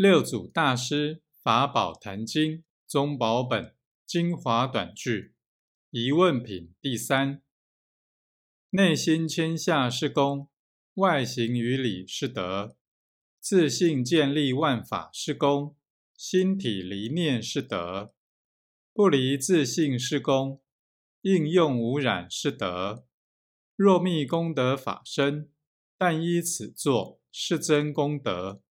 六祖大师法宝坛经宗宝本精华短句疑问品第三。内心谦下是功外形于理是德。自信建立万法是功心体离念是德。不离自信是功应用无染是德。若密功德法身但依此作是真功德